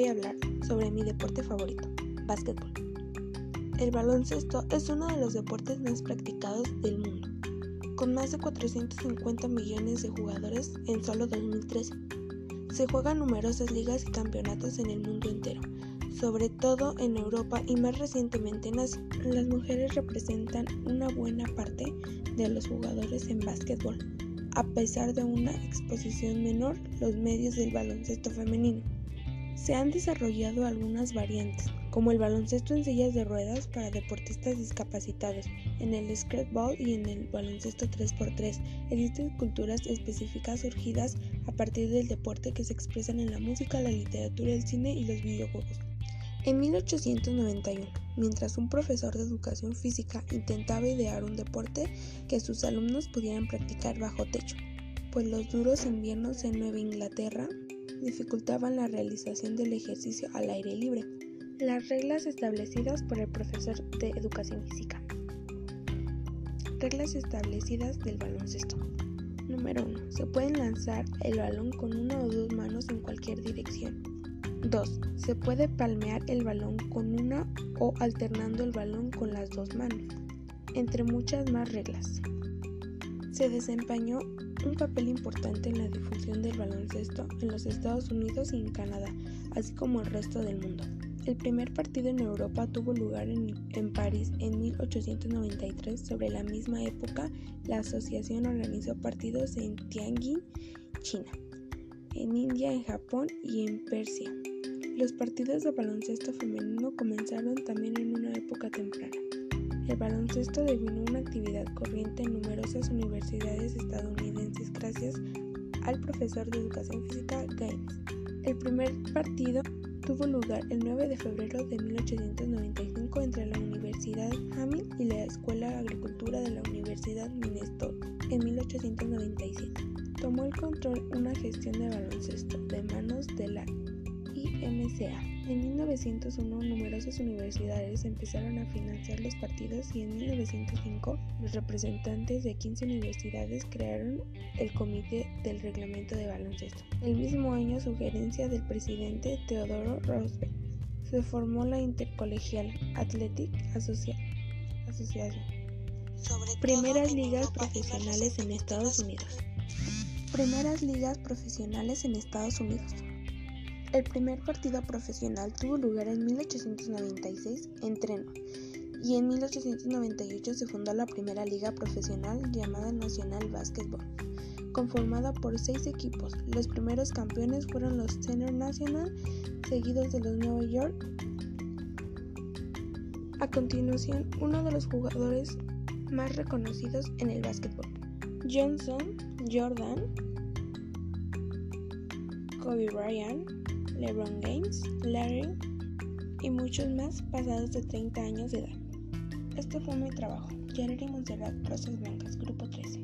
voy a hablar sobre mi deporte favorito, básquetbol. El baloncesto es uno de los deportes más practicados del mundo, con más de 450 millones de jugadores en solo 2013. Se juegan numerosas ligas y campeonatos en el mundo entero, sobre todo en Europa y más recientemente en Asia. Las mujeres representan una buena parte de los jugadores en básquetbol a pesar de una exposición menor los medios del baloncesto femenino. Se han desarrollado algunas variantes, como el baloncesto en sillas de ruedas para deportistas discapacitados, en el scratball y en el baloncesto 3x3. Existen culturas específicas surgidas a partir del deporte que se expresan en la música, la literatura, el cine y los videojuegos. En 1891, mientras un profesor de educación física intentaba idear un deporte que sus alumnos pudieran practicar bajo techo, pues los duros inviernos en Nueva Inglaterra dificultaban la realización del ejercicio al aire libre. Las reglas establecidas por el profesor de educación física. Reglas establecidas del baloncesto. Número 1. Se pueden lanzar el balón con una o dos manos en cualquier dirección. 2. Se puede palmear el balón con una o alternando el balón con las dos manos, entre muchas más reglas. Se desempeñó un papel importante en la difusión del baloncesto en los Estados Unidos y en Canadá, así como el resto del mundo. El primer partido en Europa tuvo lugar en, en, París en 1893. Sobre la misma época, la asociación organizó partidos en Tianjin, China, en India, en Japón y en Persia. Los partidos de baloncesto femenino comenzaron también en una época temprana. El baloncesto devino una actividad corriente en numerosas universidades estadounidenses gracias al profesor de educación física Gaines. El primer partido tuvo lugar el 9 de febrero de 1895 entre la Universidad Hamilton y la Escuela de Agricultura de la Universidad Minnesota en 1897. Tomó el control una gestión de baloncesto de manos de la MCA. En 1901 numerosas universidades empezaron a financiar los partidos y en 1905 los representantes de 15 universidades crearon el Comité del Reglamento de Baloncesto. El mismo año, sugerencia del presidente Teodoro Roosevelt, se formó la Intercolegial Athletic Association. Primeras ligas profesionales en Estados Unidos. Primeras ligas profesionales en Estados Unidos. El primer partido profesional tuvo lugar en 1896 en Treno y en 1898 se fundó la primera liga profesional llamada National Basketball, conformada por seis equipos. Los primeros campeones fueron los Senior National, seguidos de los Nueva York. A continuación, uno de los jugadores más reconocidos en el básquetbol, Johnson, Jordan, Kobe Bryant, LeBron James, Larry y muchos más pasados de 30 años de edad. Este fue mi trabajo. Jerry Montserrat Rosas Blancas, Grupo 13.